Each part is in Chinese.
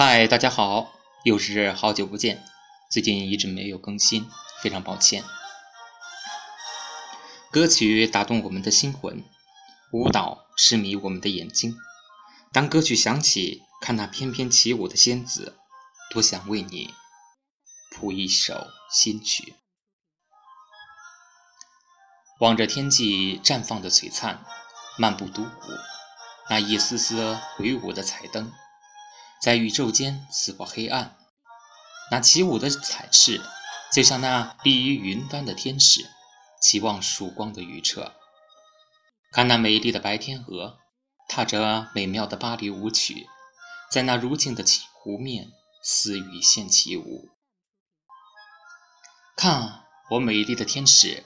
嗨，大家好，又是好久不见，最近一直没有更新，非常抱歉。歌曲打动我们的心魂，舞蹈痴迷我们的眼睛。当歌曲响起，看那翩翩起舞的仙子，多想为你谱一首新曲。望着天际绽放的璀璨，漫步独舞，那一丝丝挥舞的彩灯。在宇宙间撕破黑暗，那起舞的彩翅，就像那立于云端的天使，期望曙光的预澈。看那美丽的白天鹅，踏着美妙的芭蕾舞曲，在那如镜的湖面似雨线起舞。看我美丽的天使，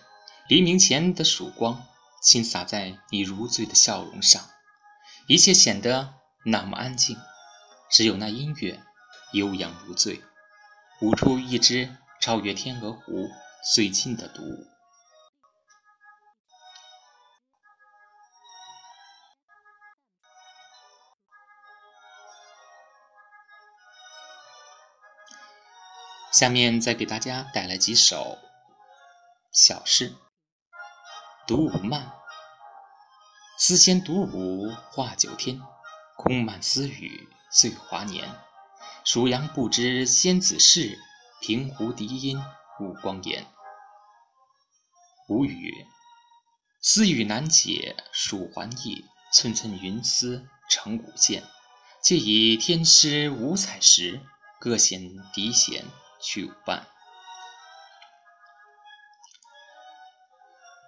黎明前的曙光，倾洒在你如醉的笑容上，一切显得那么安静。只有那音乐悠扬如醉，舞出一支超越天鹅湖最近的独舞。下面再给大家带来几首小诗：独舞慢，丝仙独舞画九天，空漫私语。岁华年，属阳不知仙子事，平湖笛音误光颜。无语，丝语难解数还意，寸寸云丝成舞剑。借以天师五彩石，各显笛弦去舞伴。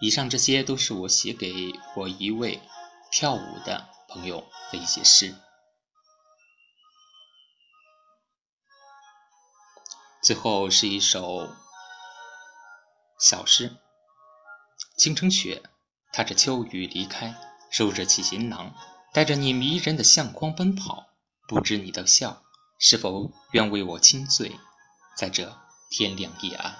以上这些都是我写给我一位跳舞的朋友的一些诗。最后是一首小诗：青城雪，踏着秋雨离开，收拾起行囊，带着你迷人的相框奔跑。不知你的笑是否愿为我倾醉，在这天亮夜暗。